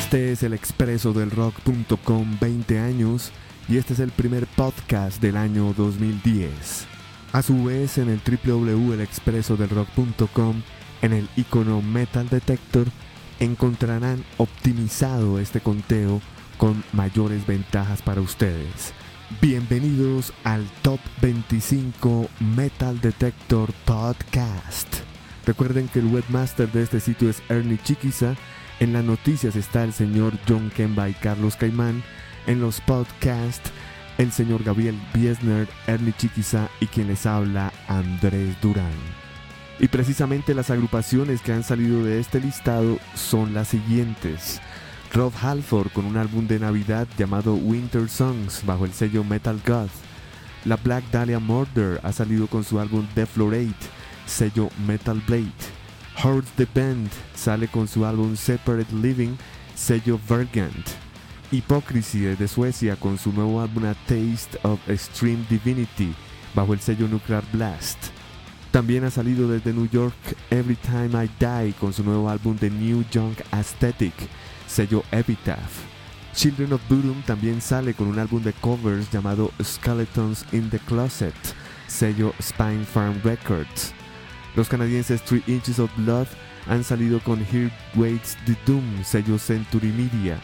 Este es el expreso del rock.com 20 años y este es el primer podcast del año 2010. A su vez en el www.elexpresodelrock.com en el icono Metal Detector encontrarán optimizado este conteo con mayores ventajas para ustedes. Bienvenidos al Top 25 Metal Detector Podcast. Recuerden que el webmaster de este sitio es Ernie Chiquiza. En las noticias está el señor John Kemba y Carlos Caimán. En los podcasts, el señor Gabriel Biesner, Ernie Chiquiza y quien les habla, Andrés Durán. Y precisamente las agrupaciones que han salido de este listado son las siguientes. Rob Halford con un álbum de Navidad llamado Winter Songs bajo el sello Metal God. La Black Dahlia Murder ha salido con su álbum Deflorate, sello Metal Blade. Horde the Band sale con su álbum Separate Living, sello Vergant. Hypocrisy de Suecia con su nuevo álbum A Taste of Extreme Divinity bajo el sello Nuclear Blast. También ha salido desde New York Every Time I Die con su nuevo álbum The New Junk Aesthetic sello Epitaph. Children of Bodom también sale con un álbum de covers llamado Skeletons in the Closet, sello Spine Farm Records. Los canadienses Three Inches of Blood han salido con Here Waits the Doom, sello Century Media.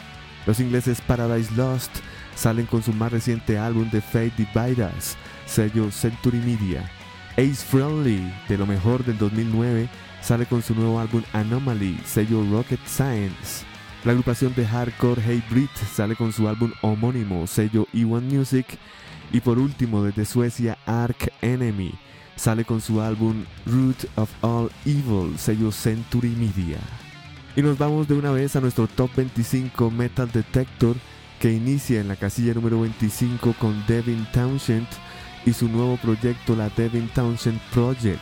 Los ingleses Paradise Lost salen con su más reciente álbum de Fate Divide Us, sello Century Media. Ace Friendly, de lo mejor del 2009, sale con su nuevo álbum Anomaly, sello Rocket Science. La agrupación de hardcore Hey Brit sale con su álbum homónimo, sello E1 Music. Y por último, desde Suecia, Ark Enemy sale con su álbum Root of All Evil, sello Century Media. Y nos vamos de una vez a nuestro Top 25 Metal Detector que inicia en la casilla número 25 con Devin Townshend y su nuevo proyecto, la Devin Townshend Project.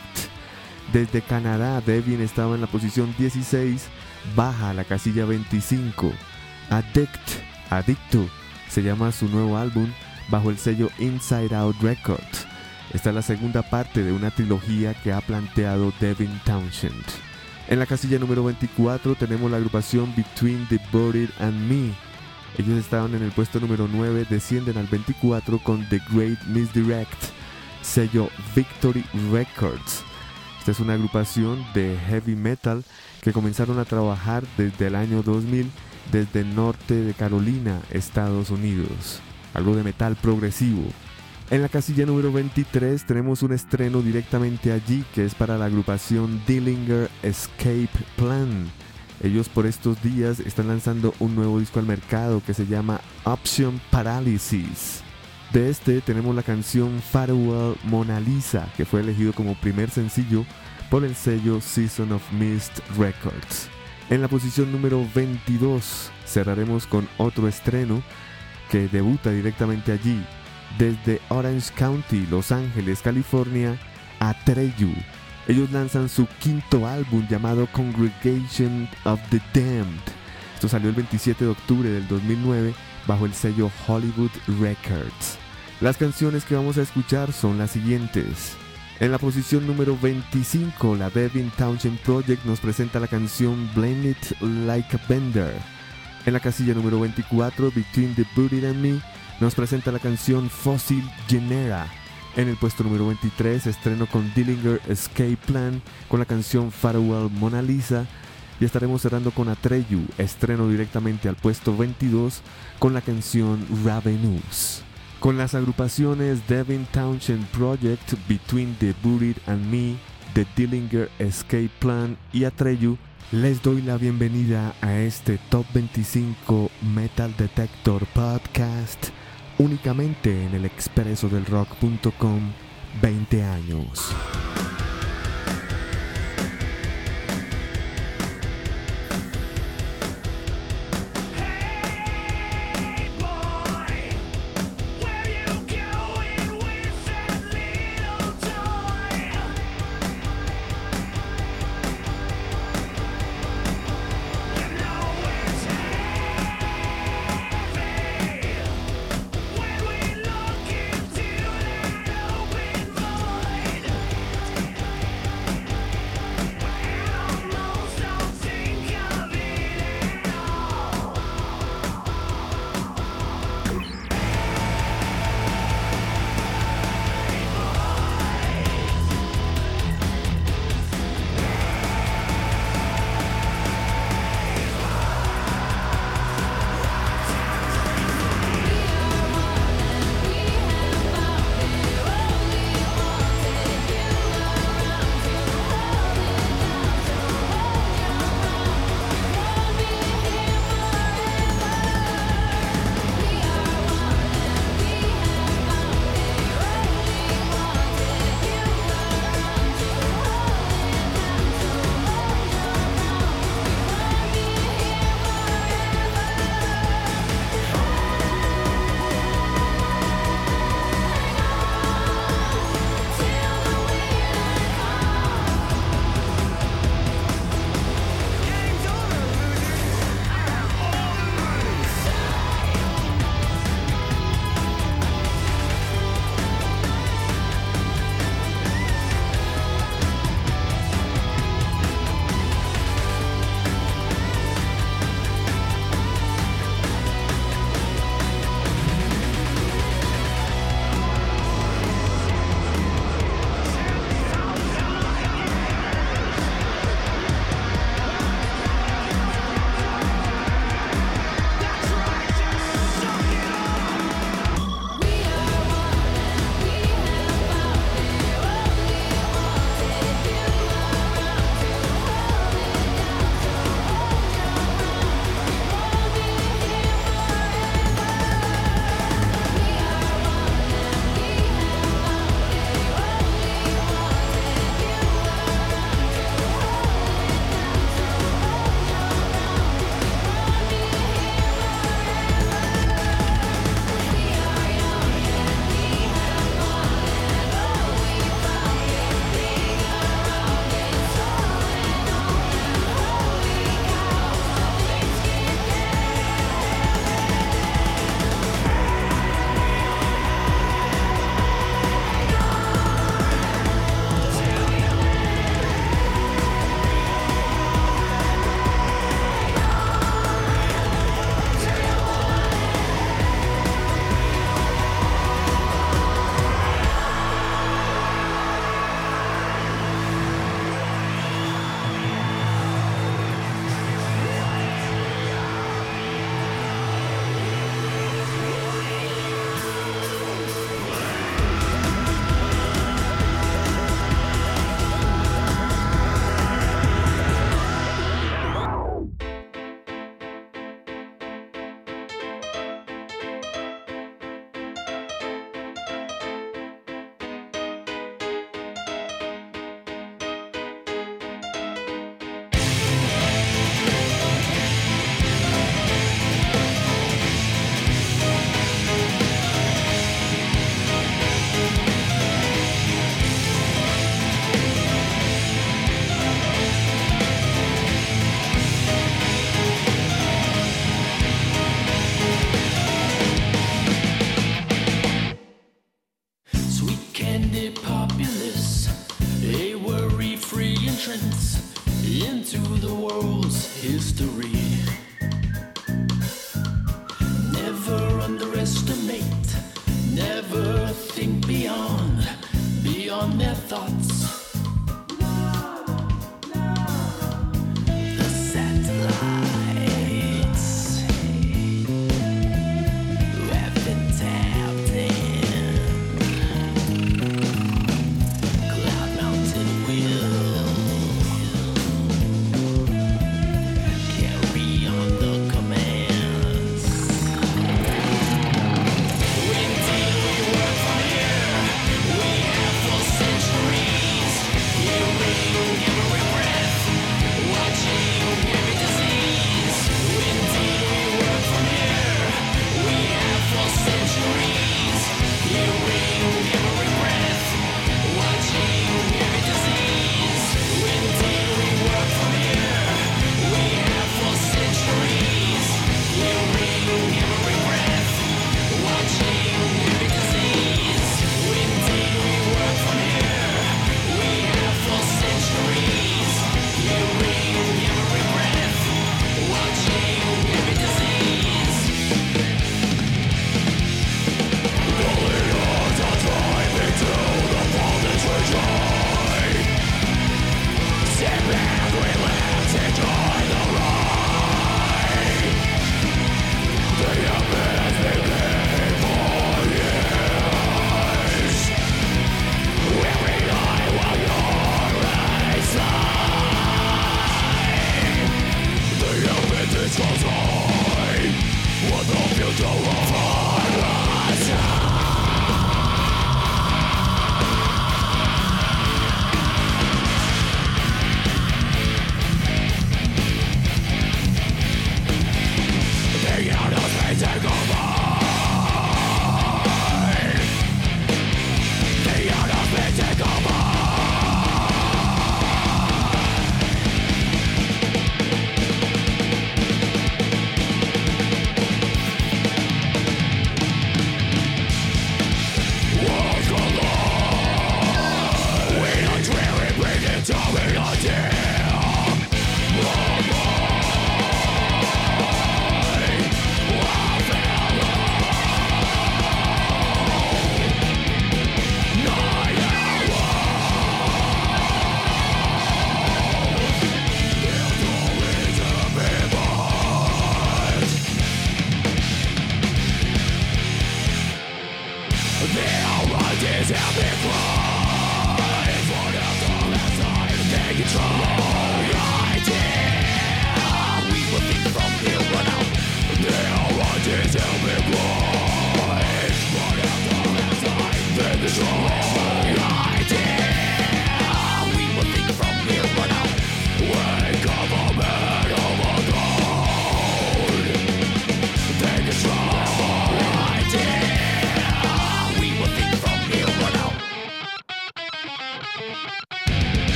Desde Canadá, Devin estaba en la posición 16 baja a la casilla 25. Addict, Adicto, se llama su nuevo álbum bajo el sello Inside Out Records. Esta es la segunda parte de una trilogía que ha planteado Devin Townshend. En la casilla número 24 tenemos la agrupación Between the Buried and Me. Ellos estaban en el puesto número 9, descienden al 24 con The Great Misdirect, sello Victory Records. Esta es una agrupación de heavy metal que comenzaron a trabajar desde el año 2000 desde el norte de Carolina, Estados Unidos. Algo de metal progresivo. En la casilla número 23 tenemos un estreno directamente allí que es para la agrupación Dillinger Escape Plan. Ellos por estos días están lanzando un nuevo disco al mercado que se llama Option Paralysis. De este tenemos la canción Farewell Mona Lisa, que fue elegido como primer sencillo por el sello Season of Mist Records. En la posición número 22 cerraremos con otro estreno que debuta directamente allí, desde Orange County, Los Ángeles, California, Atreyu. Ellos lanzan su quinto álbum llamado Congregation of the Damned. Esto salió el 27 de octubre del 2009 bajo el sello Hollywood Records. Las canciones que vamos a escuchar son las siguientes. En la posición número 25, la Devin Townshend Project nos presenta la canción Blame It Like a Bender. En la casilla número 24, Between the Booty and Me, nos presenta la canción Fossil Genera. En el puesto número 23, estreno con Dillinger Escape Plan con la canción Farewell Mona Lisa. Y estaremos cerrando con Atreyu, estreno directamente al puesto 22 con la canción Ravenous. Con las agrupaciones Devin Townshend Project, Between the Buried and Me, The Dillinger Escape Plan y Atreyu, les doy la bienvenida a este Top 25 Metal Detector Podcast únicamente en el expreso del rock.com 20 años.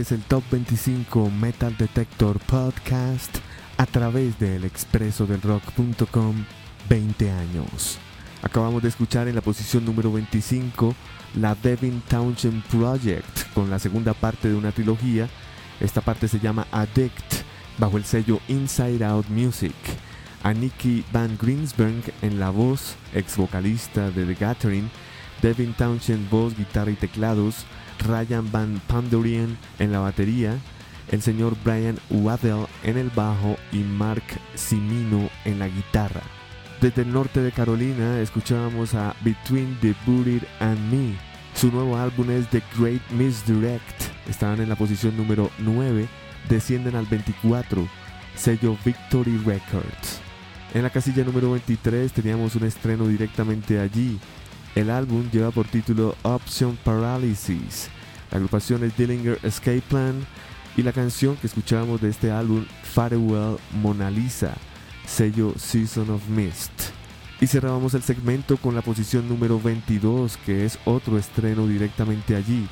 Es el Top 25 Metal Detector Podcast a través del expreso del rock.com 20 años. Acabamos de escuchar en la posición número 25 la Devin Townshend Project con la segunda parte de una trilogía. Esta parte se llama Addict bajo el sello Inside Out Music. A Nicky Van Greensberg en la voz, ex vocalista de The Gathering, Devin Townshend voz, guitarra y teclados, Ryan Van Pandorian en la batería, el señor Brian Waddell en el bajo y Mark Simino en la guitarra. Desde el norte de Carolina escuchábamos a Between the Buried and Me. Su nuevo álbum es The Great Misdirect. Estaban en la posición número 9, descienden al 24, sello Victory Records. En la casilla número 23 teníamos un estreno directamente allí. El álbum lleva por título Option Paralysis. La agrupación es Dillinger Escape Plan y la canción que escuchábamos de este álbum Farewell Mona Lisa sello Season of Mist. Y cerrábamos el segmento con la posición número 22, que es otro estreno directamente allí.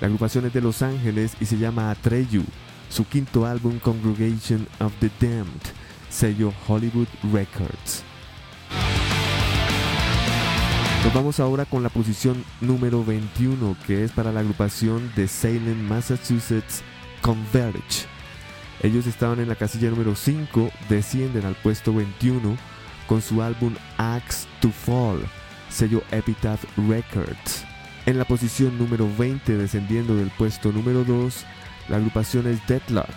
La agrupación es de Los Ángeles y se llama Atreyu, su quinto álbum Congregation of the Damned, sello Hollywood Records. Nos vamos ahora con la posición número 21, que es para la agrupación de Salem, Massachusetts, Converge. Ellos estaban en la casilla número 5, descienden al puesto 21 con su álbum Axe to Fall, sello Epitaph Records. En la posición número 20, descendiendo del puesto número 2, la agrupación es Deadlock.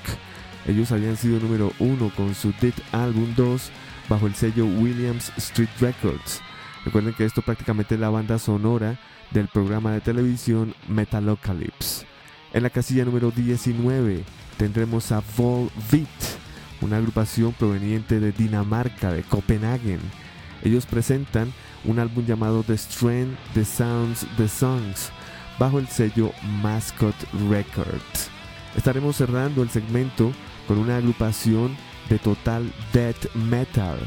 Ellos habían sido número 1 con su Dead Album 2 bajo el sello Williams Street Records. Recuerden que esto prácticamente es la banda sonora del programa de televisión Metalocalypse. En la casilla número 19, tendremos a Volbeat, una agrupación proveniente de Dinamarca, de Copenhagen. Ellos presentan un álbum llamado The Strength, The Sounds, The Songs, bajo el sello Mascot Records. Estaremos cerrando el segmento con una agrupación de total death metal.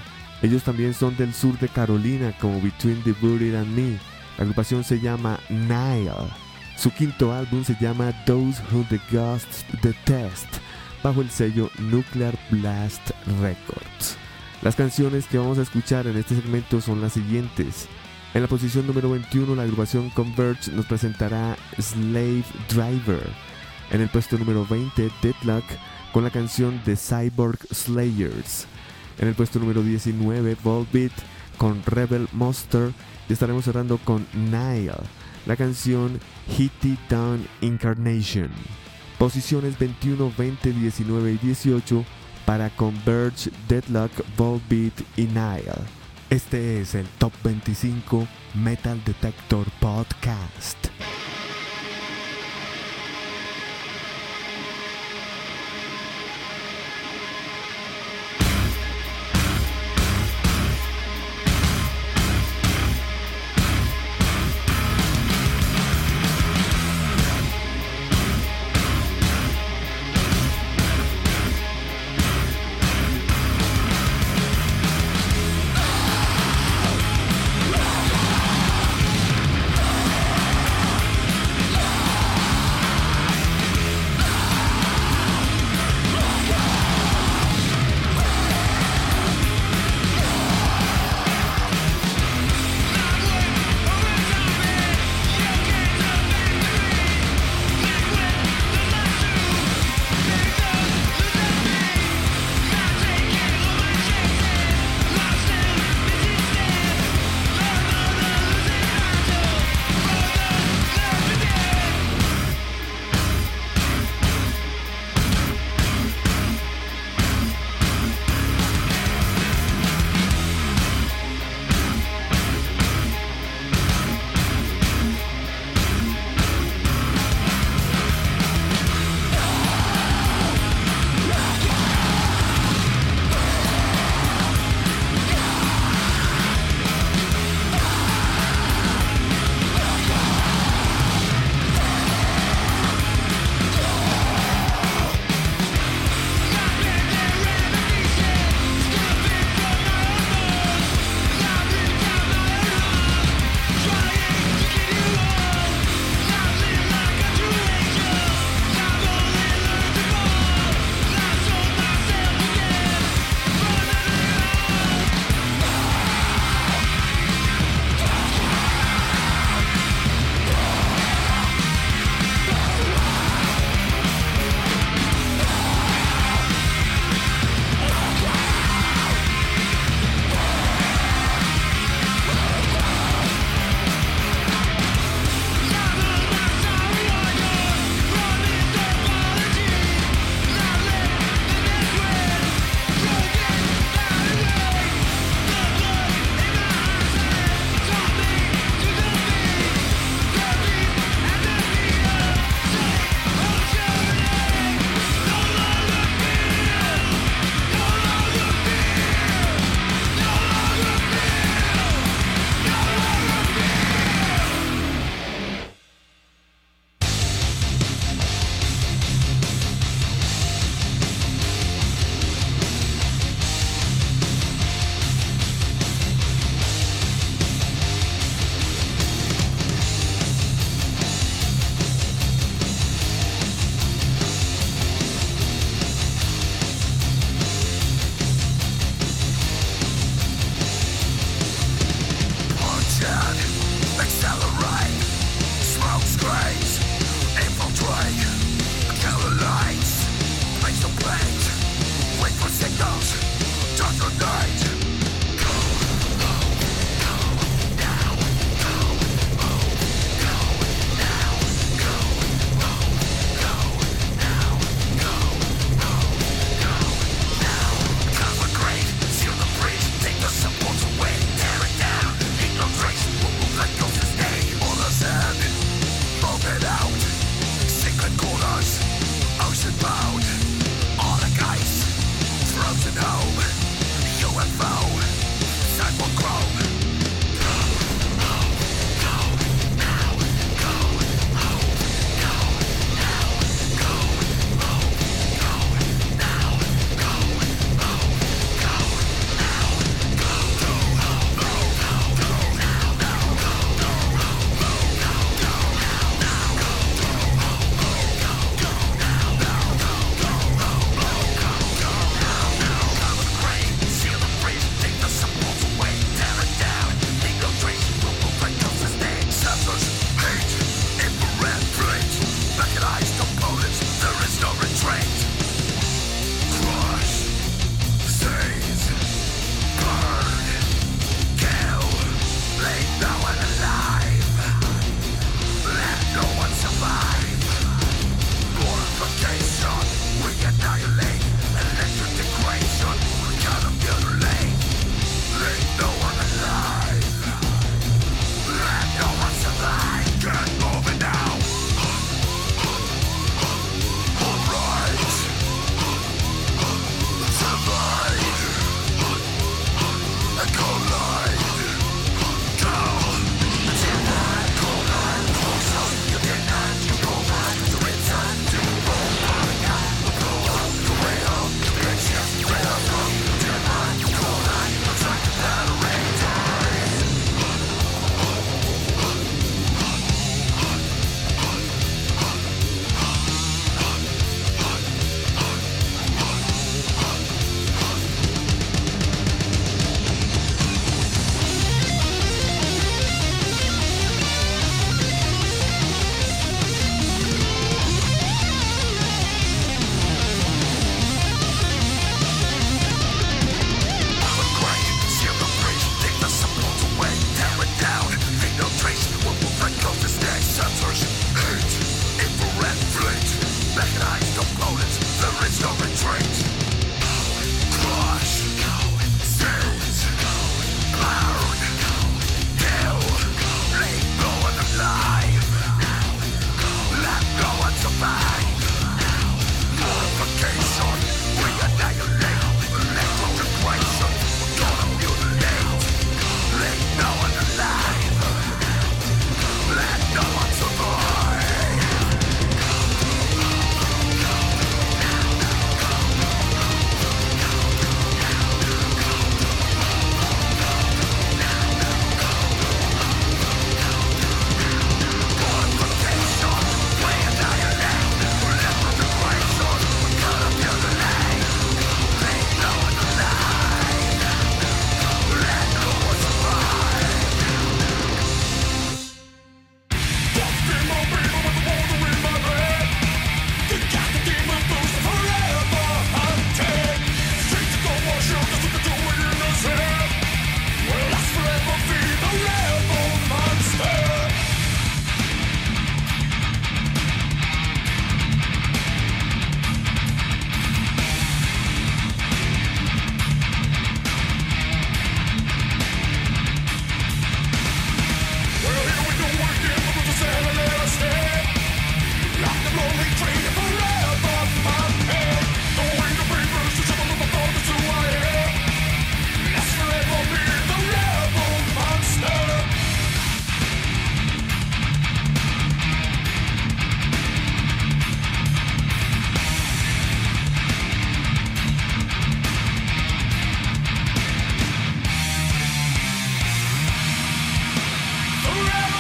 Ellos también son del sur de Carolina, como Between the Buried and Me. La agrupación se llama Nile. Su quinto álbum se llama Those Who the Ghosts Detest, bajo el sello Nuclear Blast Records. Las canciones que vamos a escuchar en este segmento son las siguientes. En la posición número 21, la agrupación Converge nos presentará Slave Driver. En el puesto número 20, Deadlock con la canción The Cyborg Slayers. En el puesto número 19, Volbeat con Rebel Monster. Y estaremos cerrando con Nile la canción Hitty Down Incarnation. Posiciones 21, 20, 19 y 18 para Converge, Deadlock, Volbeat y Nile. Este es el Top 25 Metal Detector Podcast. Yeah!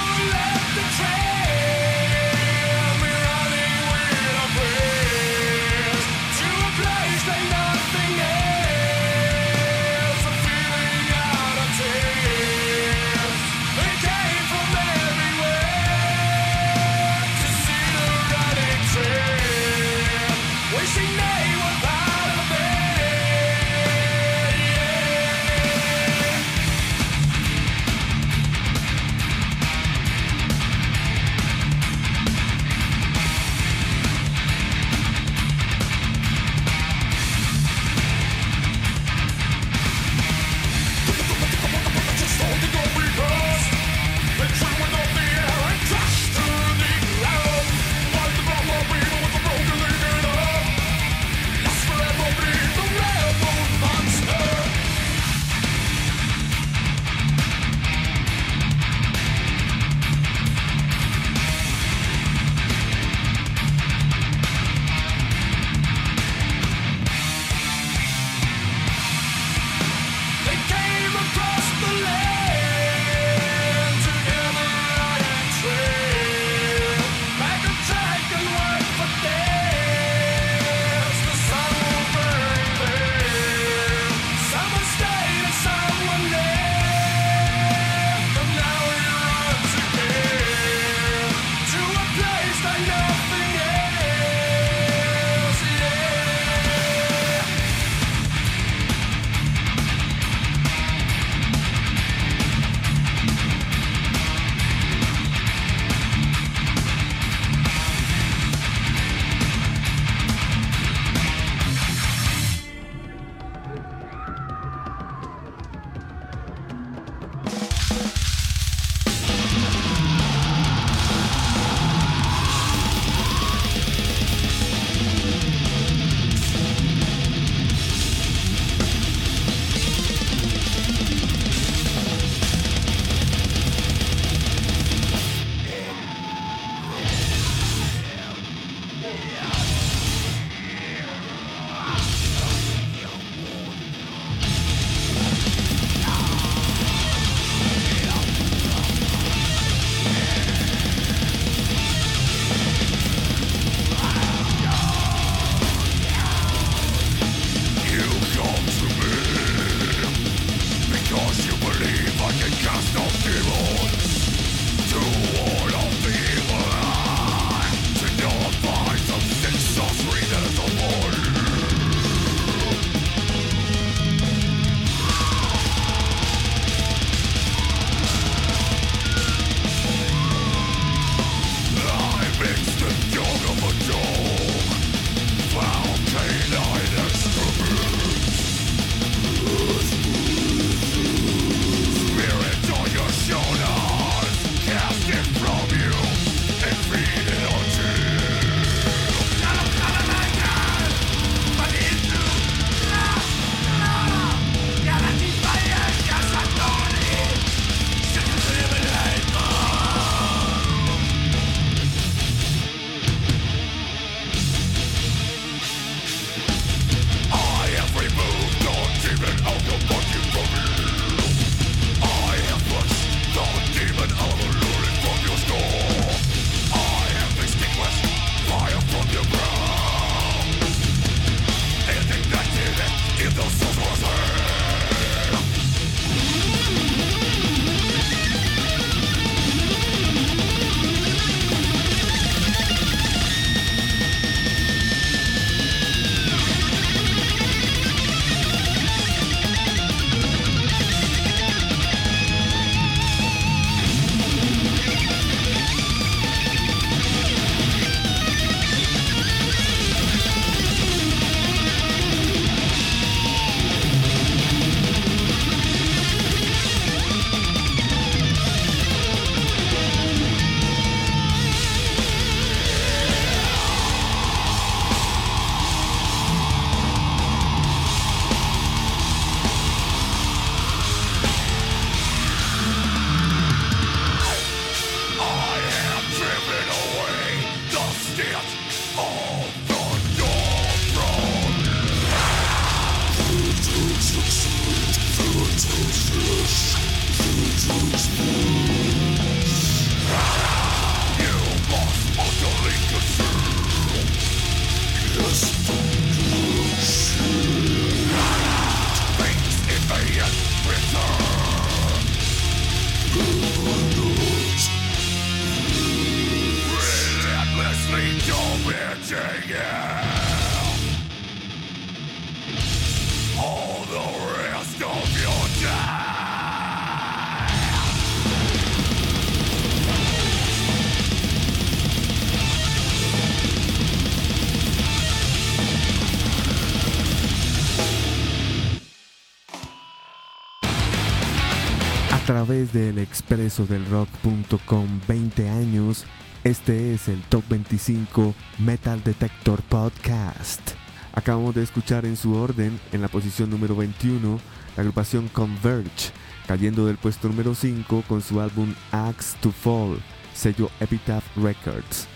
Expreso del rock.com 20 años, este es el Top 25 Metal Detector Podcast. Acabamos de escuchar en su orden, en la posición número 21, la agrupación Converge, cayendo del puesto número 5 con su álbum Axe to Fall, sello Epitaph Records.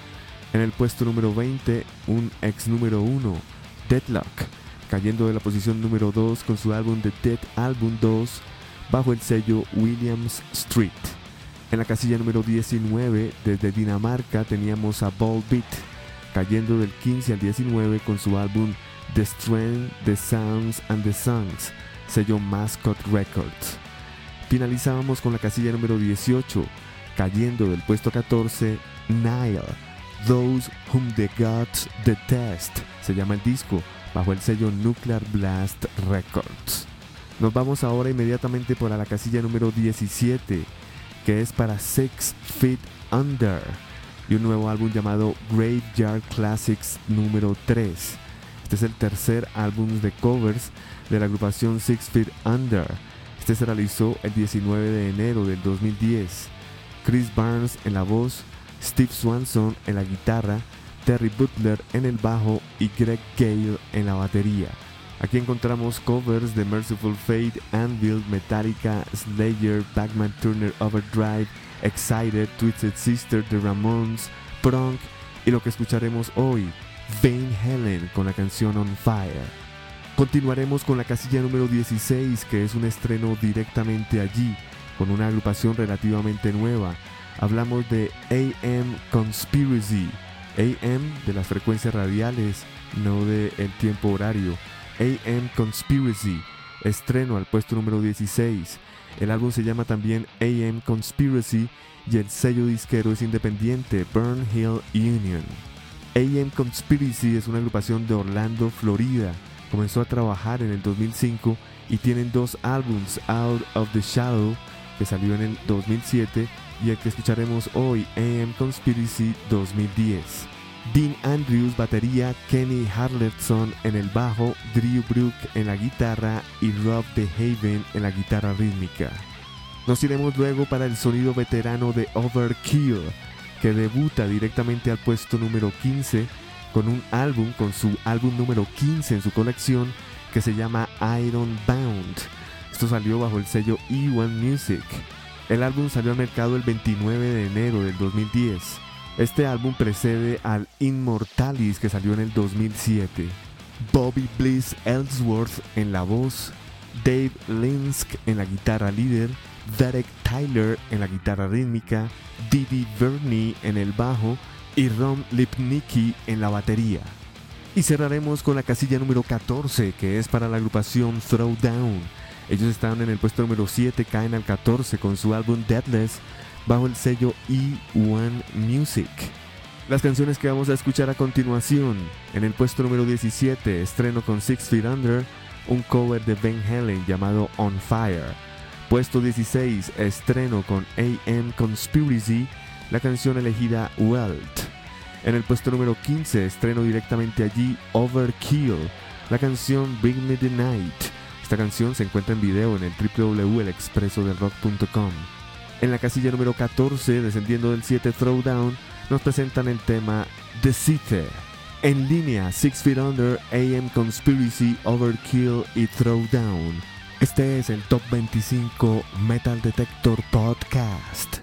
En el puesto número 20, un ex número 1, Deadlock, cayendo de la posición número 2 con su álbum The Dead Album 2, bajo el sello Williams Street. En la casilla número 19, desde Dinamarca, teníamos a Ball Beat, cayendo del 15 al 19 con su álbum The Strength, The Sounds and the Songs, sello Mascot Records. Finalizábamos con la casilla número 18, cayendo del puesto 14, Nile, Those Whom the Gods Detest, se llama el disco, bajo el sello Nuclear Blast Records. Nos vamos ahora inmediatamente por la casilla número 17, que es para Six Feet Under, y un nuevo álbum llamado Graveyard Classics número 3. Este es el tercer álbum de covers de la agrupación Six Feet Under. Este se realizó el 19 de enero del 2010. Chris Barnes en la voz, Steve Swanson en la guitarra, Terry Butler en el bajo y Greg Gale en la batería. Aquí encontramos covers de Merciful Fate, Anvil, Metallica, Slayer, Backman Turner Overdrive, Excited, Twisted Sister, The Ramones, Prong y lo que escucharemos hoy, Van Helen con la canción On Fire. Continuaremos con la casilla número 16 que es un estreno directamente allí, con una agrupación relativamente nueva. Hablamos de AM Conspiracy, AM de las frecuencias radiales, no de el tiempo horario. AM Conspiracy, estreno al puesto número 16. El álbum se llama también AM Conspiracy y el sello disquero es independiente Burn Hill Union. AM Conspiracy es una agrupación de Orlando, Florida. Comenzó a trabajar en el 2005 y tienen dos álbums, Out of the Shadow, que salió en el 2007, y el que escucharemos hoy, AM Conspiracy 2010. Dean Andrews batería, Kenny Harletson en el bajo, Drew Brook en la guitarra y Rob DeHaven en la guitarra rítmica. Nos iremos luego para el sonido veterano de Overkill, que debuta directamente al puesto número 15 con un álbum, con su álbum número 15 en su colección, que se llama Iron Bound. Esto salió bajo el sello E1 Music. El álbum salió al mercado el 29 de enero del 2010. Este álbum precede al Immortalis que salió en el 2007. Bobby Bliss Ellsworth en la voz, Dave Linsk en la guitarra líder, Derek Tyler en la guitarra rítmica, Didi Verney en el bajo y Ron Lipnicki en la batería. Y cerraremos con la casilla número 14 que es para la agrupación Throwdown. Ellos estaban en el puesto número 7, caen al 14 con su álbum Deadless bajo el sello E1 Music. Las canciones que vamos a escuchar a continuación, en el puesto número 17, estreno con Six Feet Under, un cover de Ben Helen llamado On Fire. Puesto 16, estreno con AM Conspiracy, la canción elegida Welt. En el puesto número 15, estreno directamente allí Overkill, la canción Bring Me the Night. Esta canción se encuentra en video en el www.elexpresodelrock.com. En la casilla número 14, descendiendo del 7 Throwdown, nos presentan el tema The City. En línea, Six Feet Under, AM Conspiracy, Overkill y Throwdown. Este es el Top 25 Metal Detector Podcast.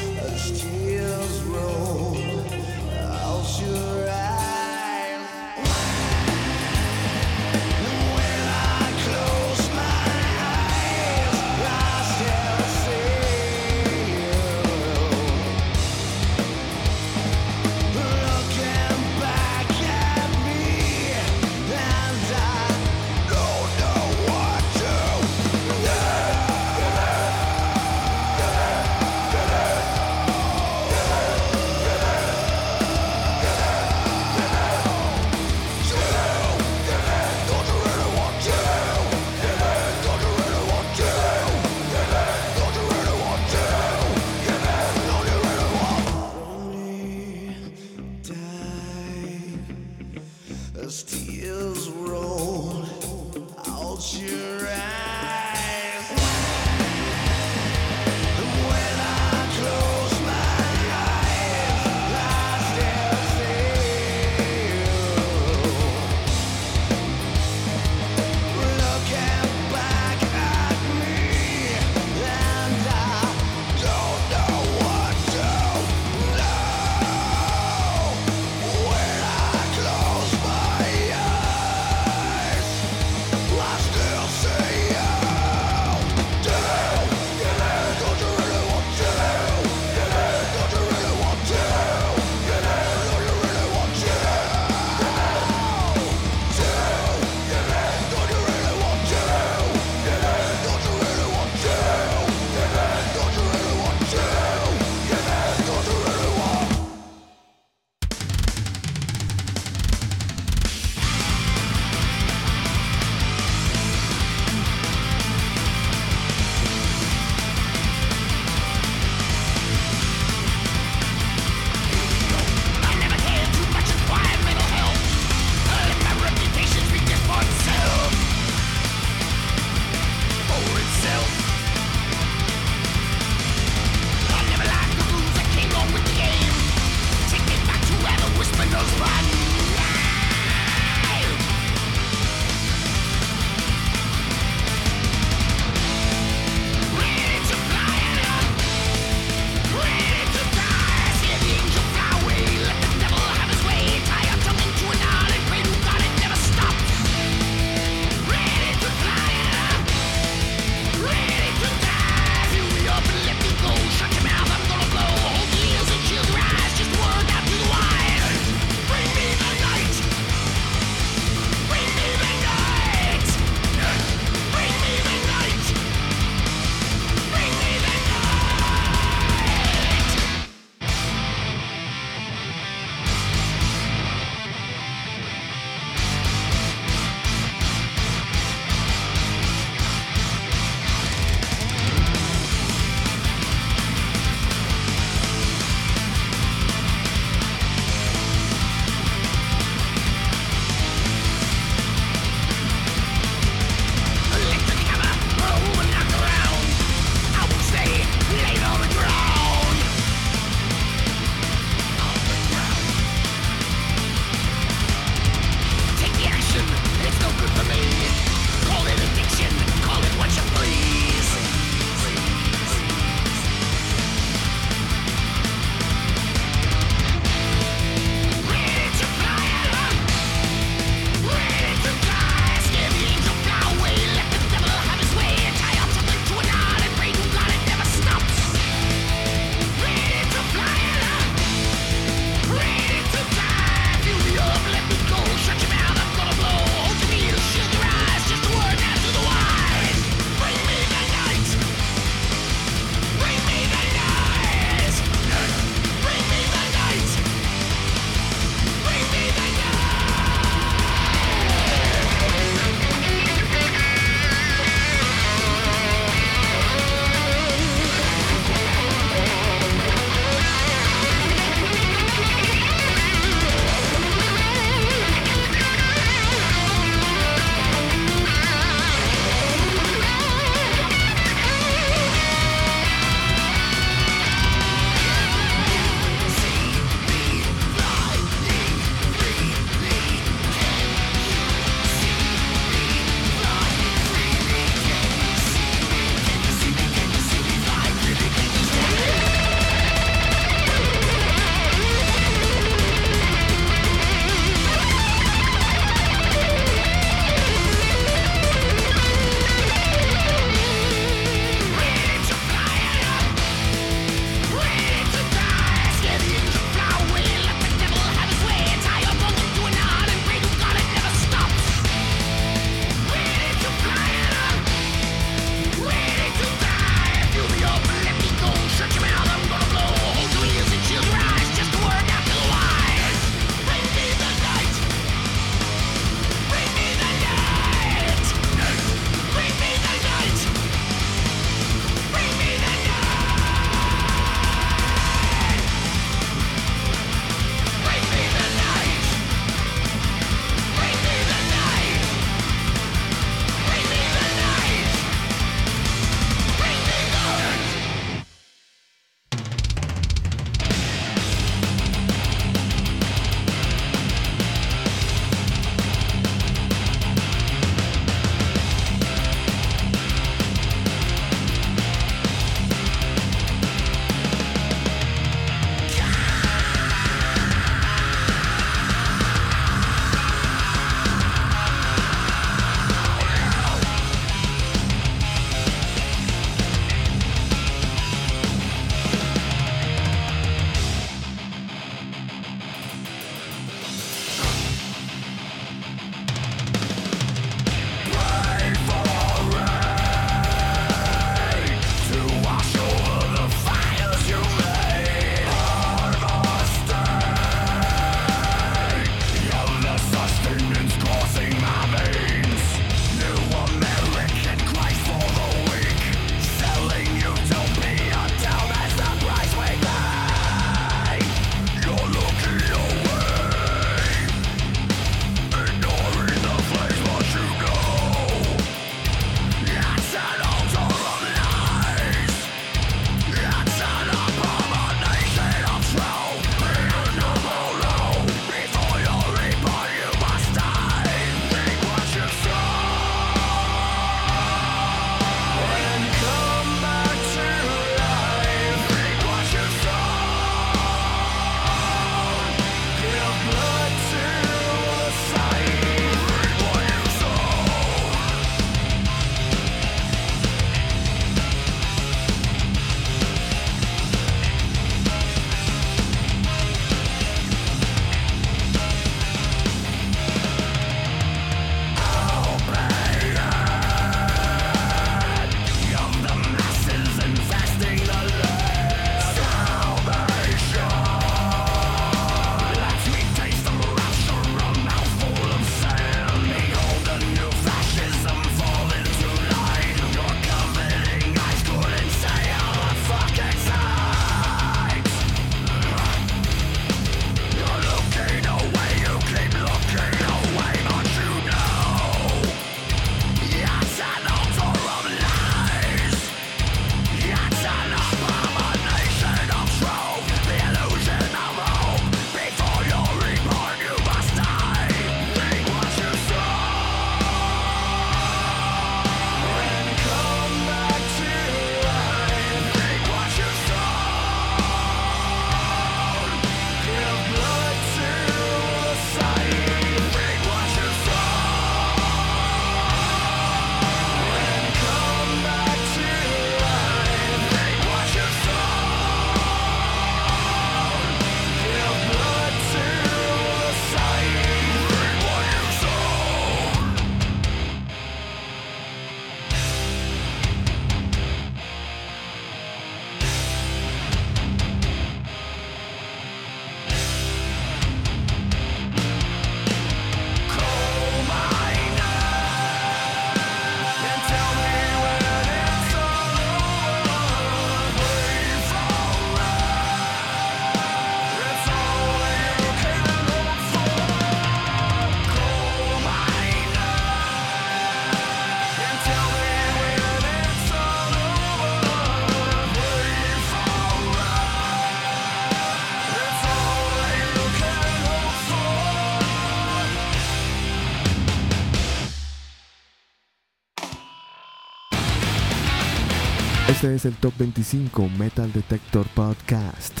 Es el Top 25 Metal Detector Podcast.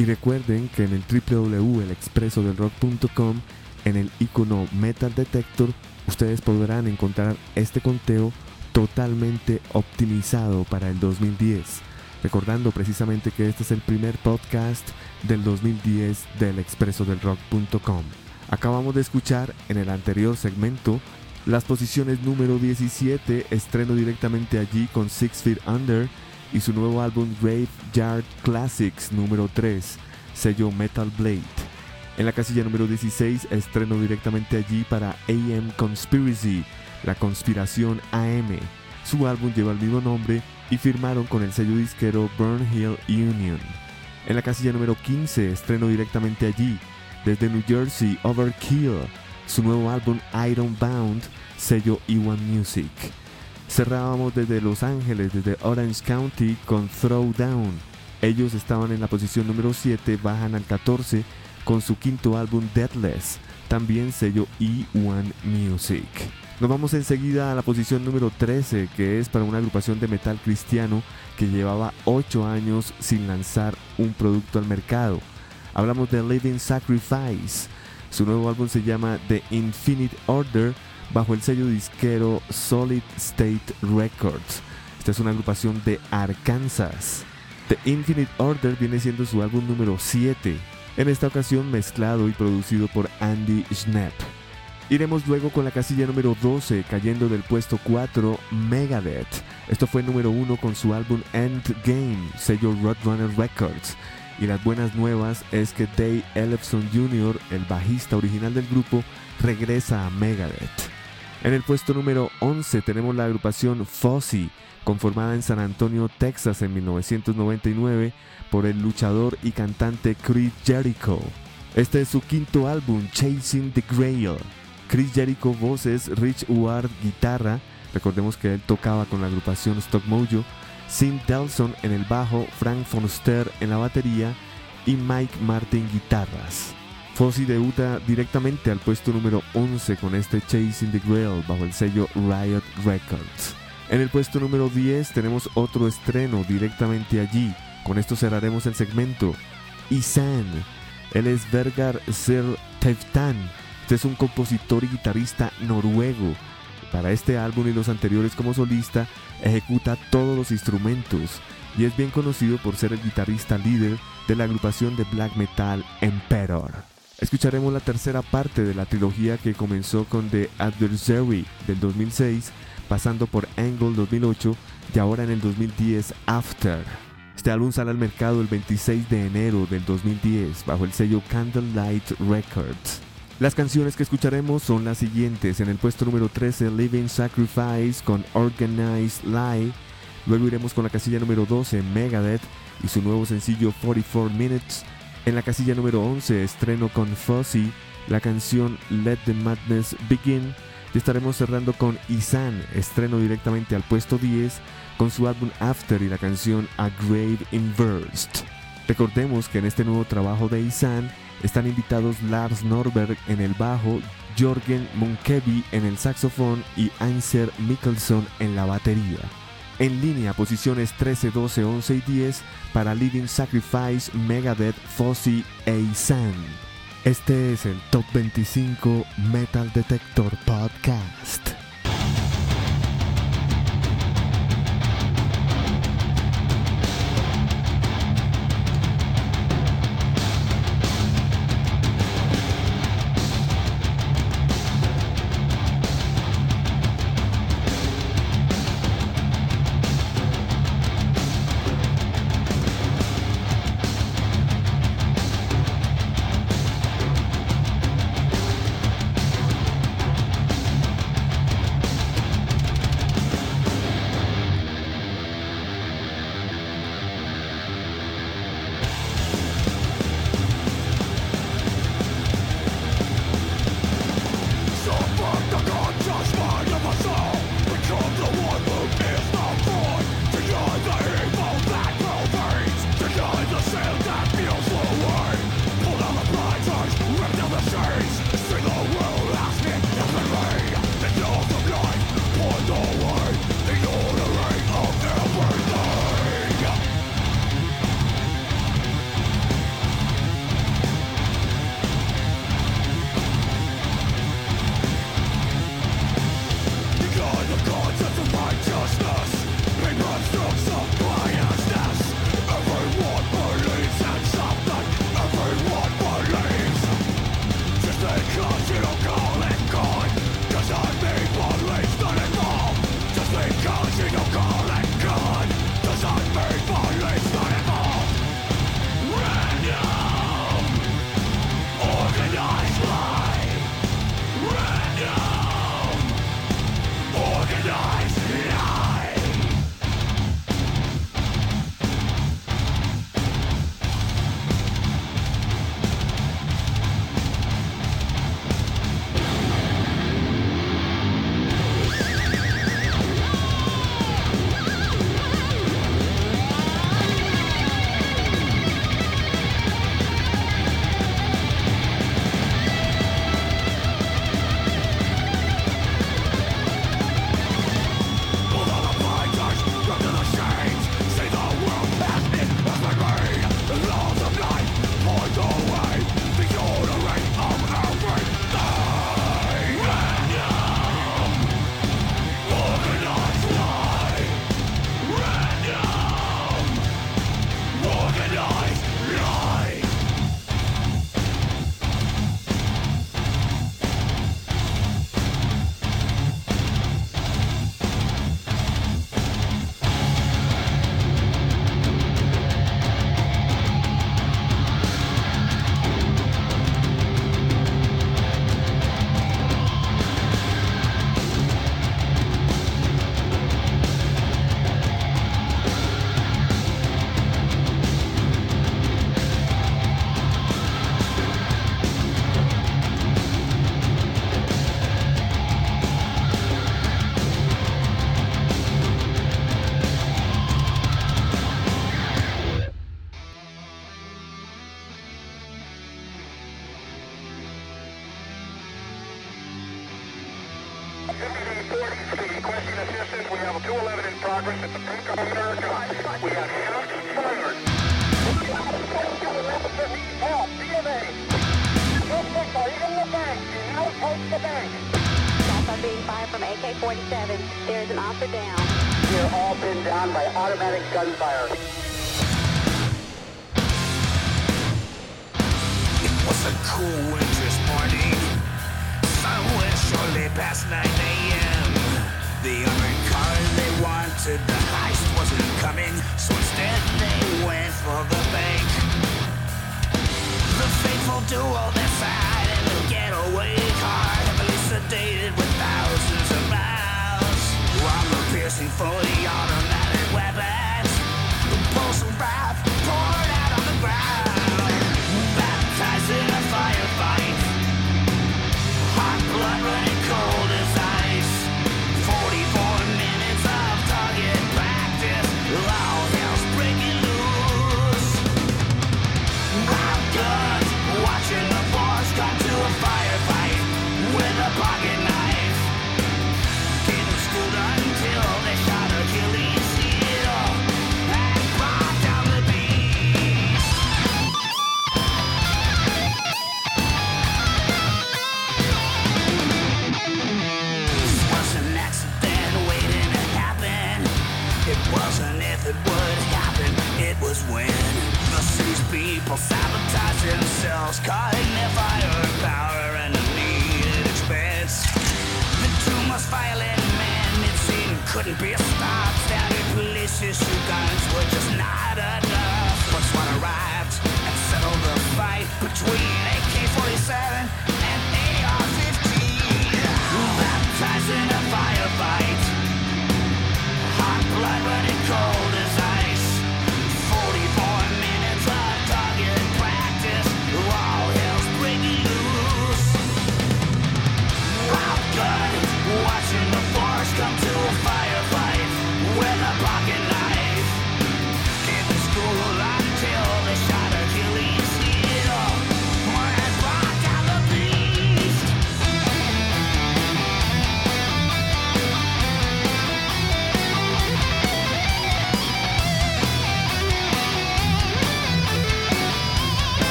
Y recuerden que en el www.elexpresodelrock.com, en el icono Metal Detector, ustedes podrán encontrar este conteo totalmente optimizado para el 2010. Recordando precisamente que este es el primer podcast del 2010 del expresodelrock.com. Acabamos de escuchar en el anterior segmento las posiciones número 17, estreno directamente allí con Six Feet Under y su nuevo álbum Grave Yard Classics número 3, sello Metal Blade. En la casilla número 16, estreno directamente allí para AM Conspiracy, la conspiración AM. Su álbum lleva el mismo nombre y firmaron con el sello disquero Burn Hill Union. En la casilla número 15, estreno directamente allí, desde New Jersey, Overkill, su nuevo álbum Iron Bound, sello E1 Music. Cerrábamos desde Los Ángeles, desde Orange County con Throwdown. Ellos estaban en la posición número 7, bajan al 14 con su quinto álbum Deadless, también sello E1 Music. Nos vamos enseguida a la posición número 13, que es para una agrupación de metal cristiano que llevaba 8 años sin lanzar un producto al mercado. Hablamos de Living Sacrifice. Su nuevo álbum se llama The Infinite Order bajo el sello disquero Solid State Records. Esta es una agrupación de Arkansas. The Infinite Order viene siendo su álbum número 7, en esta ocasión mezclado y producido por Andy Schnapp. Iremos luego con la casilla número 12, cayendo del puesto 4, Megadeth. Esto fue número 1 con su álbum Endgame, sello Roadrunner Records. Y las buenas nuevas es que Dave Ellefson Jr., el bajista original del grupo, regresa a Megadeth. En el puesto número 11 tenemos la agrupación Fozzy, conformada en San Antonio, Texas en 1999 por el luchador y cantante Chris Jericho. Este es su quinto álbum, Chasing the Grail. Chris Jericho voces, Rich Ward guitarra, recordemos que él tocaba con la agrupación Stock Mojo, Sim Delson en el bajo, Frank Fonster en la batería y Mike Martin guitarras. Fozzy debuta directamente al puesto número 11 con este Chasing the Grail bajo el sello Riot Records. En el puesto número 10 tenemos otro estreno directamente allí. Con esto cerraremos el segmento. Isan. Él es Vergar Ser Teftan. Este es un compositor y guitarrista noruego. Para este álbum y los anteriores como solista, ejecuta todos los instrumentos y es bien conocido por ser el guitarrista líder de la agrupación de black metal Emperor. Escucharemos la tercera parte de la trilogía que comenzó con The Adversary del 2006, pasando por Angle 2008 y ahora en el 2010 After. Este álbum sale al mercado el 26 de enero del 2010 bajo el sello Candlelight Records. Las canciones que escucharemos son las siguientes. En el puesto número 13, Living Sacrifice con Organized Lie. Luego iremos con la casilla número 12, Megadeth y su nuevo sencillo 44 Minutes. En la casilla número 11 estreno con Fuzzy la canción Let the Madness Begin y estaremos cerrando con Isan, estreno directamente al puesto 10 con su álbum After y la canción A Grave Inversed. Recordemos que en este nuevo trabajo de Isan están invitados Lars Norberg en el bajo, Jorgen Munkevi en el saxofón y Einser Mikkelson en la batería. En línea, posiciones 13, 12, 11 y 10 para Living Sacrifice, Megadeth, Fozzy e Isan. Este es el Top 25 Metal Detector Podcast.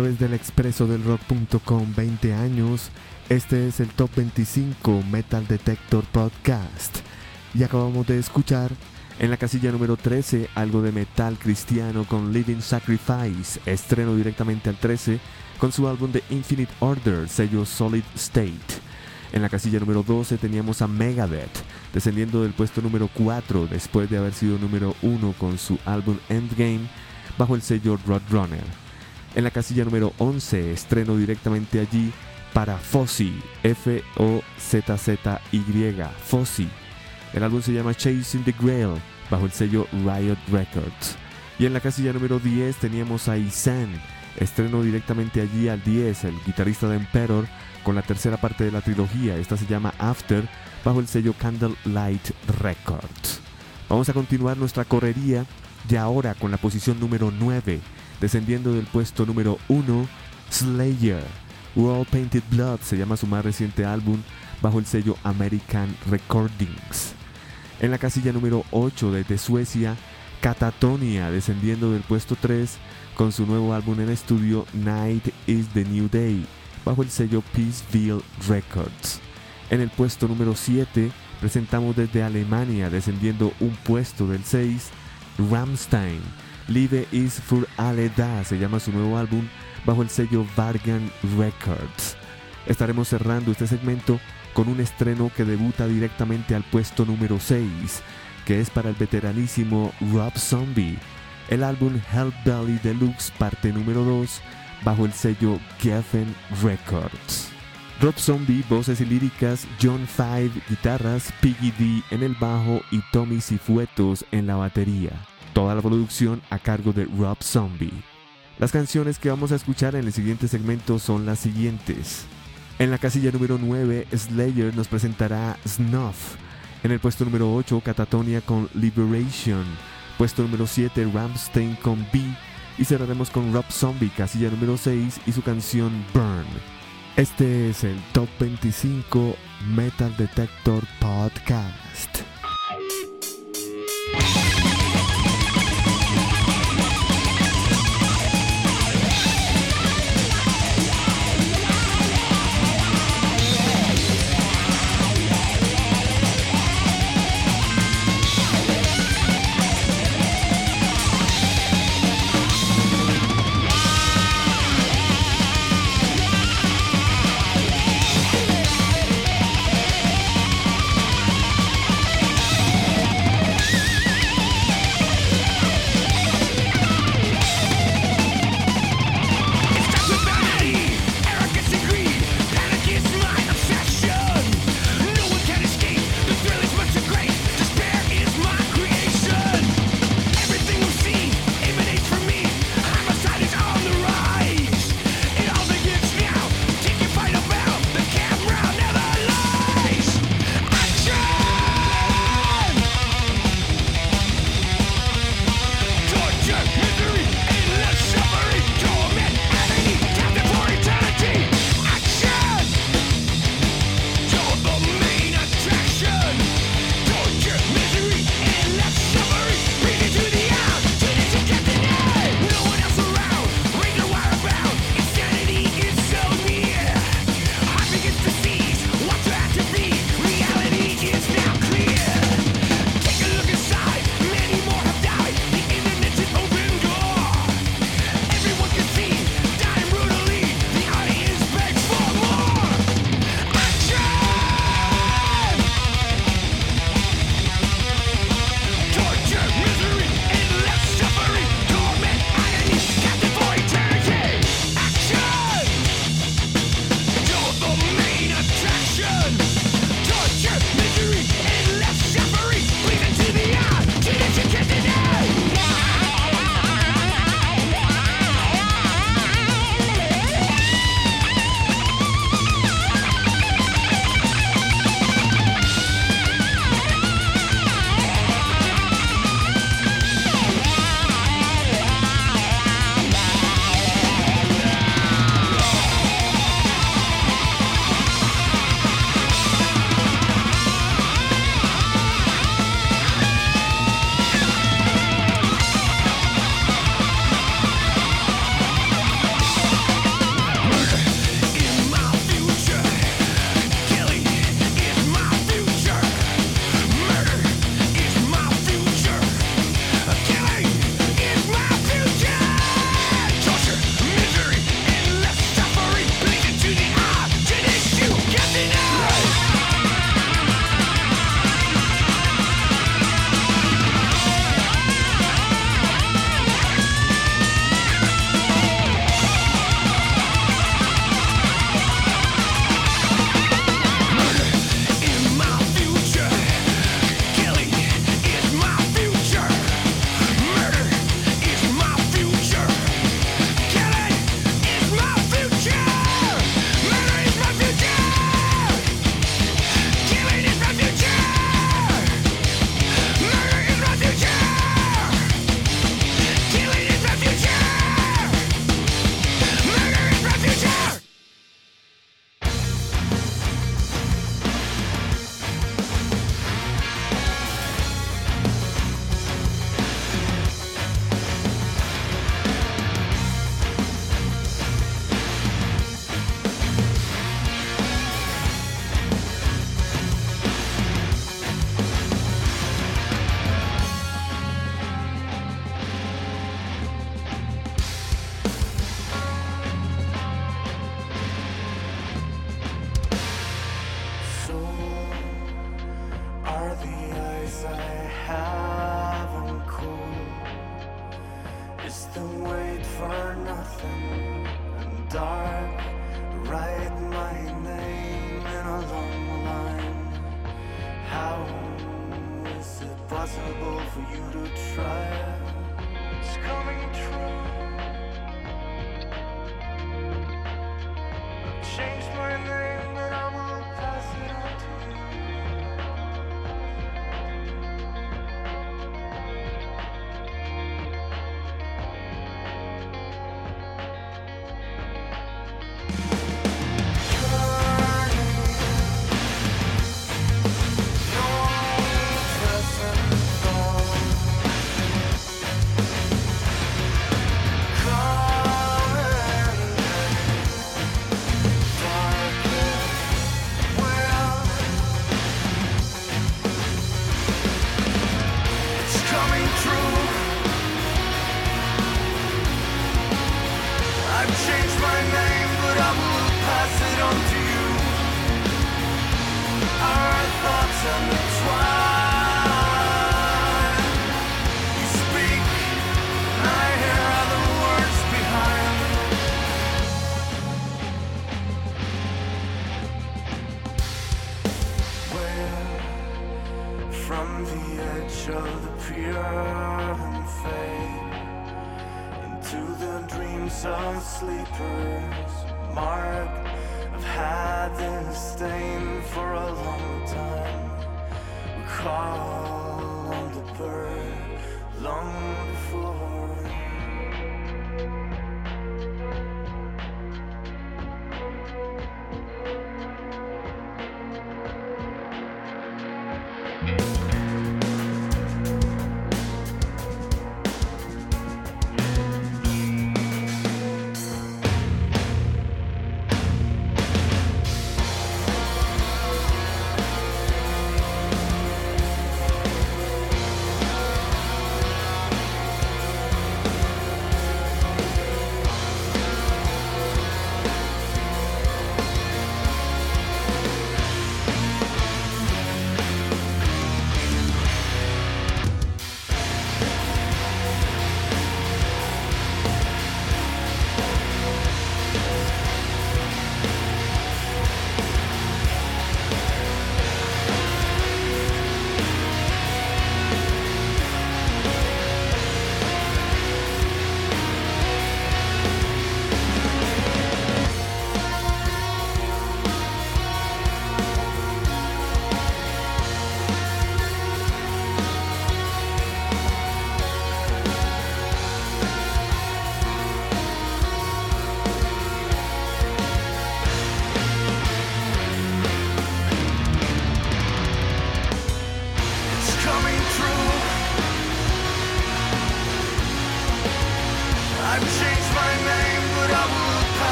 Través del expreso del rock.com 20 años, este es el Top 25 Metal Detector Podcast. Y acabamos de escuchar en la casilla número 13 algo de metal cristiano con Living Sacrifice, estreno directamente al 13 con su álbum de Infinite Order, sello Solid State. En la casilla número 12 teníamos a Megadeth, descendiendo del puesto número 4 después de haber sido número 1 con su álbum Endgame bajo el sello Roadrunner. En la casilla número 11, estreno directamente allí para Fozzy, F-O-Z-Z-Y, Fozzy. El álbum se llama Chasing the Grail, bajo el sello Riot Records. Y en la casilla número 10 teníamos a Isan, estreno directamente allí al 10, el guitarrista de Emperor, con la tercera parte de la trilogía. Esta se llama After, bajo el sello Candlelight Records. Vamos a continuar nuestra correría y ahora con la posición número 9, descendiendo del puesto número 1, Slayer. World Painted Blood se llama su más reciente álbum bajo el sello American Recordings. En la casilla número 8 desde Suecia, Catatonia descendiendo del puesto 3 con su nuevo álbum en estudio Night is the New Day bajo el sello Peaceville Records. En el puesto número 7 presentamos desde Alemania descendiendo un puesto del 6 Ramstein. Live is für alle da se llama su nuevo álbum bajo el sello Vargan Records. Estaremos cerrando este segmento con un estreno que debuta directamente al puesto número 6, que es para el veteranísimo Rob Zombie, el álbum Hellbelly Deluxe parte número 2 bajo el sello Geffen Records. Rob Zombie, voces y líricas, John Five, guitarras, Piggy D en el bajo y Tommy Cifuetos en la batería. Toda la producción a cargo de Rob Zombie. Las canciones que vamos a escuchar en el siguiente segmento son las siguientes. En la casilla número 9, Slayer nos presentará Snuff. En el puesto número 8, Catatonia con Liberation. Puesto número 7, Ramstein con B. Y cerraremos con Rob Zombie, casilla número 6 y su canción Burn. Este es el Top 25 Metal Detector Podcast.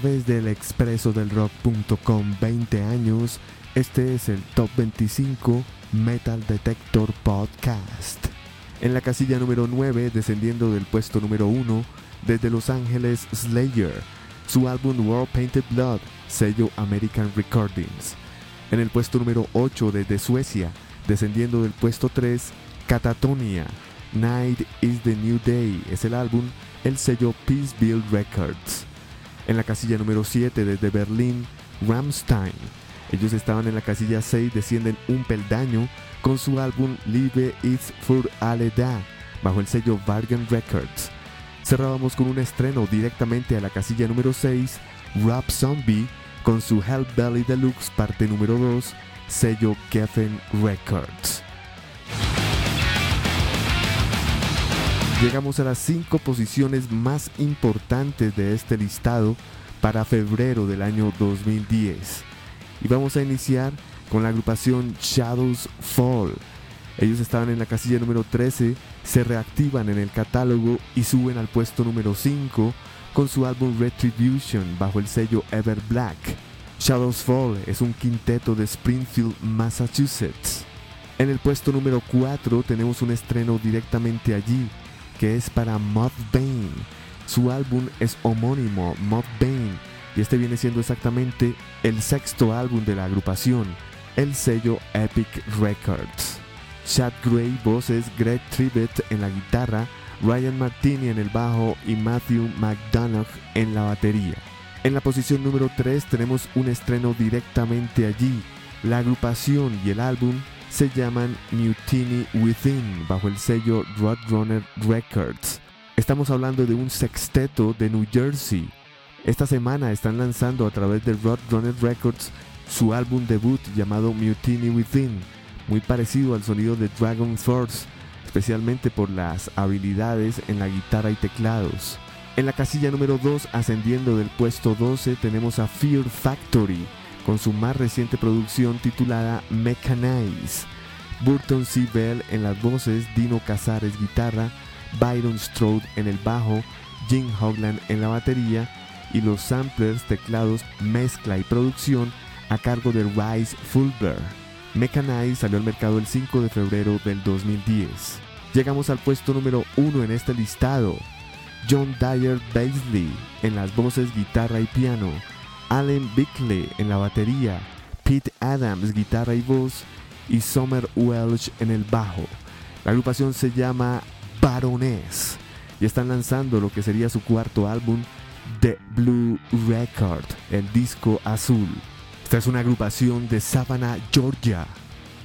Través del expreso del rock.com 20 años, este es el Top 25 Metal Detector Podcast. En la casilla número 9, descendiendo del puesto número 1, desde Los Ángeles Slayer, su álbum World Painted Blood, sello American Recordings. En el puesto número 8 desde Suecia, descendiendo del puesto 3, Catatonia, Night is the New Day, es el álbum, el sello Peace Records. En la casilla número 7 desde Berlín, Rammstein. Ellos estaban en la casilla 6, descienden un peldaño con su álbum Liebe ist für alle da, bajo el sello Vargan Records. Cerrábamos con un estreno directamente a la casilla número 6, Rap Zombie, con su Hellbelly Deluxe parte número 2, sello Geffen Records. Llegamos a las 5 posiciones más importantes de este listado para febrero del año 2010. Y vamos a iniciar con la agrupación Shadows Fall. Ellos estaban en la casilla número 13, se reactivan en el catálogo y suben al puesto número 5 con su álbum Retribution bajo el sello Ever Black. Shadows Fall es un quinteto de Springfield, Massachusetts. En el puesto número 4 tenemos un estreno directamente allí, que es para Bane. Su álbum es homónimo, Bane, y este viene siendo exactamente el sexto álbum de la agrupación, el sello Epic Records. Chad Gray, voces, Greg Tribbett en la guitarra, Ryan Martini en el bajo y Matthew McDonough en la batería. En la posición número 3 tenemos un estreno directamente allí. La agrupación y el álbum se llaman Mutiny Within bajo el sello Roadrunner Records. Estamos hablando de un sexteto de New Jersey. Esta semana están lanzando a través de Roadrunner Records su álbum debut llamado Mutiny Within, muy parecido al sonido de Dragon Force, especialmente por las habilidades en la guitarra y teclados. En la casilla número 2, ascendiendo del puesto 12, tenemos a Fear Factory, con su más reciente producción titulada Mechanize. Burton C. Bell en las voces, Dino Casares guitarra, Byron Strode en el bajo, Jim Hogland en la batería y los samplers, teclados, mezcla y producción a cargo de Rice Fulber. Mechanize salió al mercado el 5 de febrero del 2010. Llegamos al puesto número 1 en este listado. John Dyer Baisley en las voces, guitarra y piano. Allen Bickley en la batería, Pete Adams guitarra y voz y Summer Welch en el bajo. La agrupación se llama Baroness y están lanzando lo que sería su cuarto álbum, The Blue Record, el disco azul. Esta es una agrupación de Savannah, Georgia.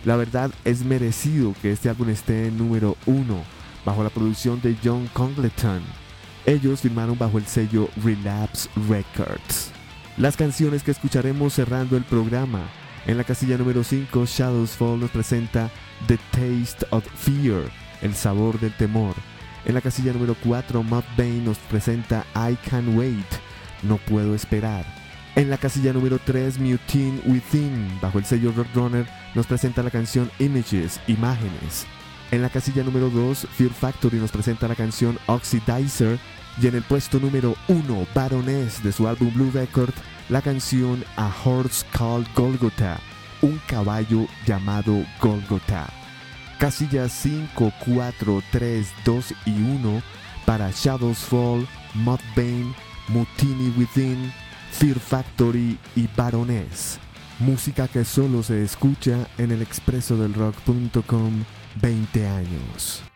La verdad es merecido que este álbum esté en número uno, bajo la producción de John Congleton. Ellos firmaron bajo el sello Relapse Records. Las canciones que escucharemos cerrando el programa. En la casilla número 5, Shadows Fall nos presenta The Taste of Fear, el sabor del temor. En la casilla número 4, Bane nos presenta I Can Wait, no puedo esperar. En la casilla número 3, Mutine Within, bajo el sello Roadrunner, nos presenta la canción Images, Imágenes. En la casilla número 2, Fear Factory nos presenta la canción Oxidizer, y en el puesto número 1, Baroness de su álbum Blue Record, la canción A Horse Called Golgotha, un caballo llamado Golgotha. Casillas 5, 4, 3, 2 y 1 para Shadows Fall, Mudbane, Mutiny Within, Fear Factory y Baroness. Música que solo se escucha en el expreso del rock.com 20 años.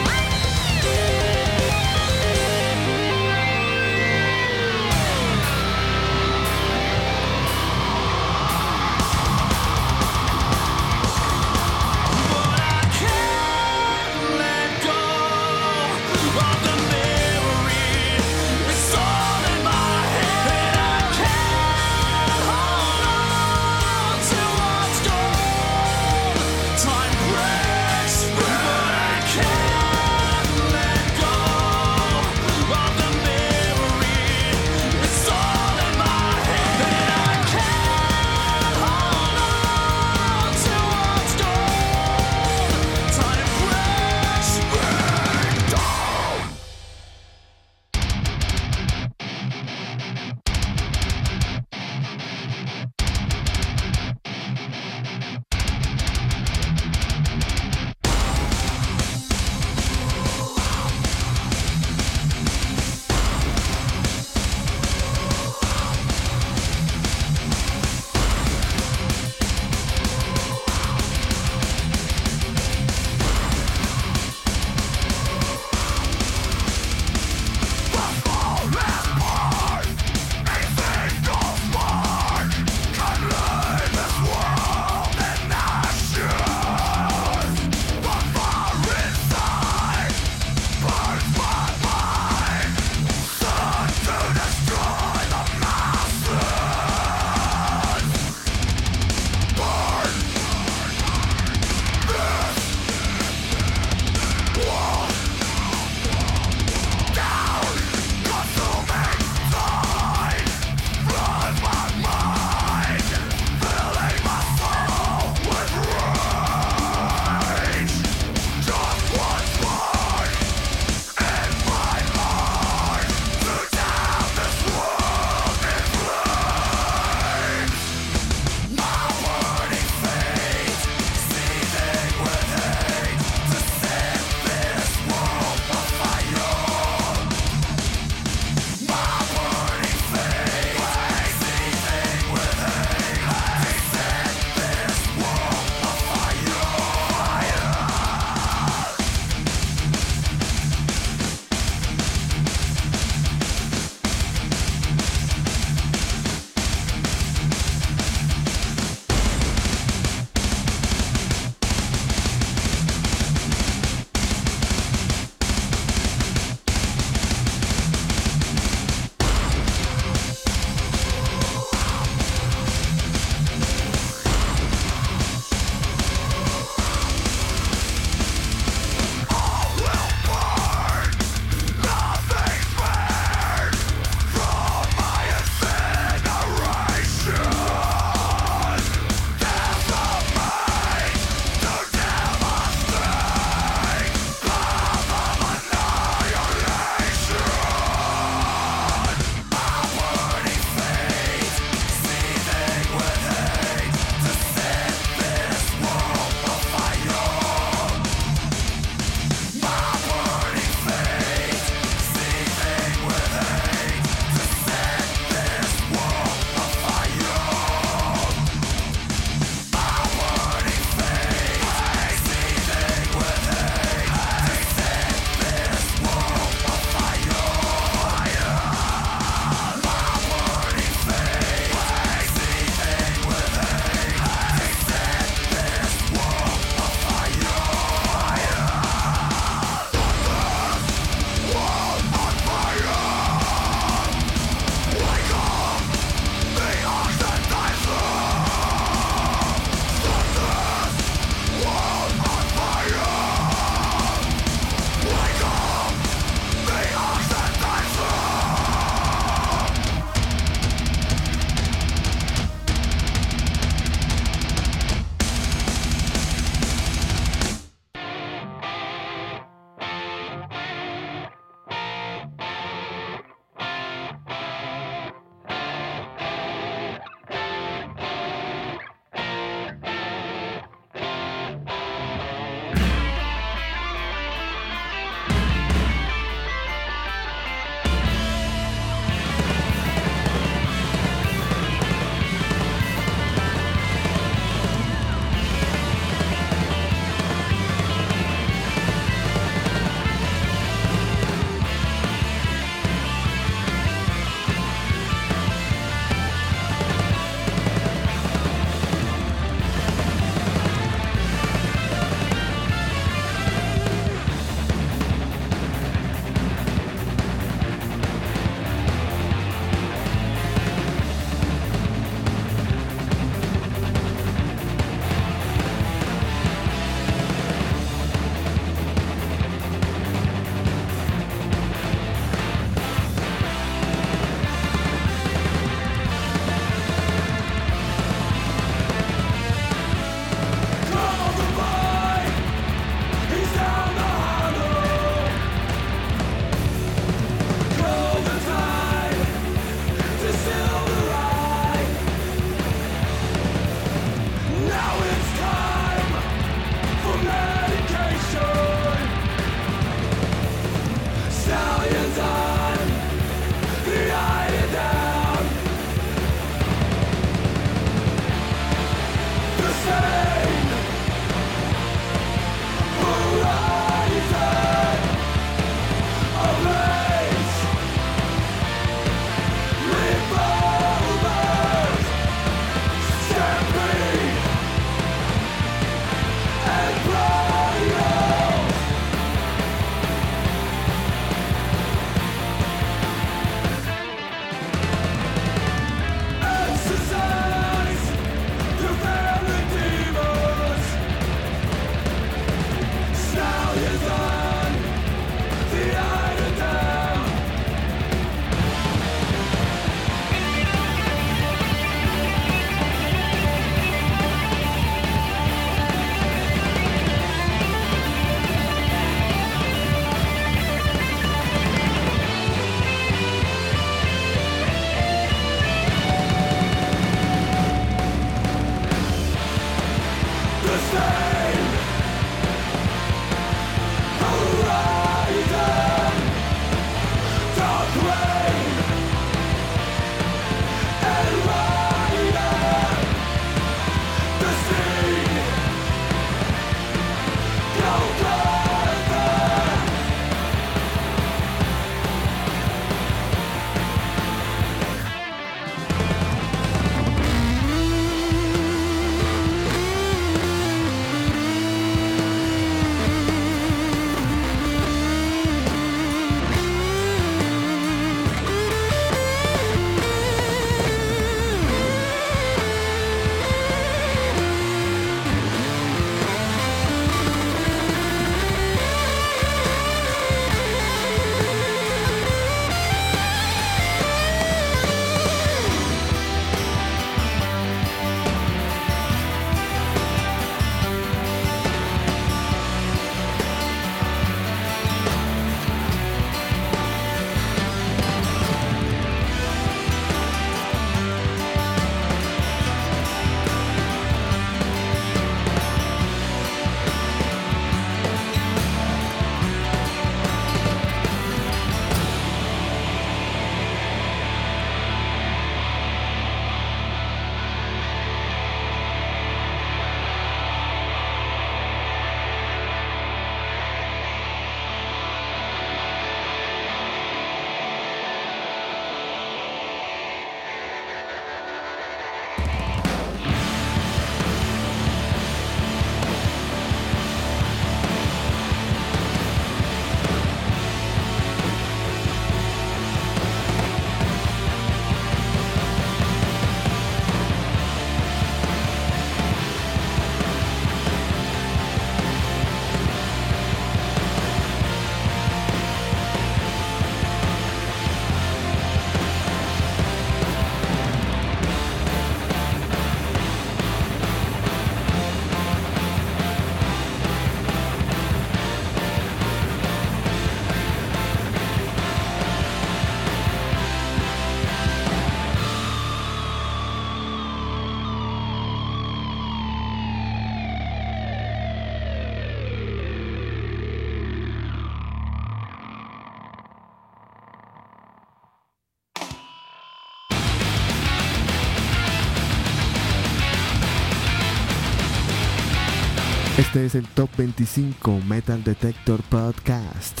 Este es el Top 25 Metal Detector Podcast.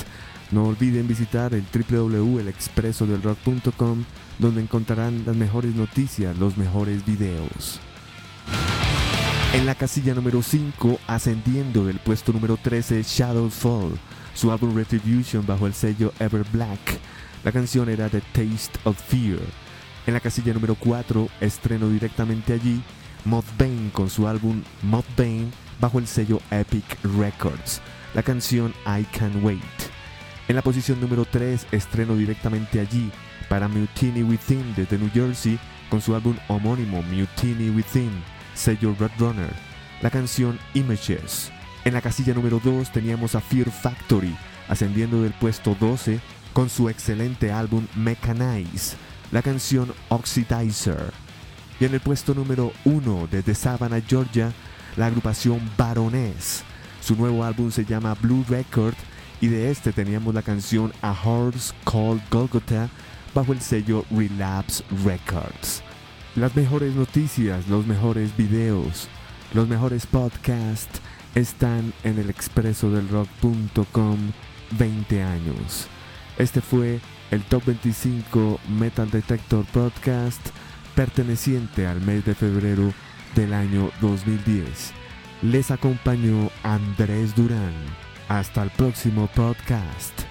No olviden visitar el www.elexpresodelrock.com donde encontrarán las mejores noticias, los mejores videos. En la casilla número 5, ascendiendo del puesto número 13, Shadows Fall, su álbum Retribution bajo el sello Ever Black. La canción era The Taste of Fear. En la casilla número 4, estreno directamente allí, Mothbane con su álbum Mothbane bajo el sello Epic Records. La canción I Can Wait. En la posición número 3, estreno directamente allí para Mutiny Within desde New Jersey con su álbum homónimo Mutiny Within, sello Roadrunner. La canción Images. En la casilla número 2 teníamos a Fear Factory, ascendiendo del puesto 12 con su excelente álbum Mechanize, la canción Oxidizer. Y en el puesto número 1 desde Savannah, Georgia, la agrupación Baroness. Su nuevo álbum se llama Blue Record y de este teníamos la canción A Horse Called Golgotha bajo el sello Relapse Records. Las mejores noticias, los mejores videos, los mejores podcasts están en el expresodelrock.com 20 años. Este fue el Top 25 Metal Detector Podcast perteneciente al mes de febrero del año 2010. Les acompañó Andrés Durán. Hasta el próximo podcast.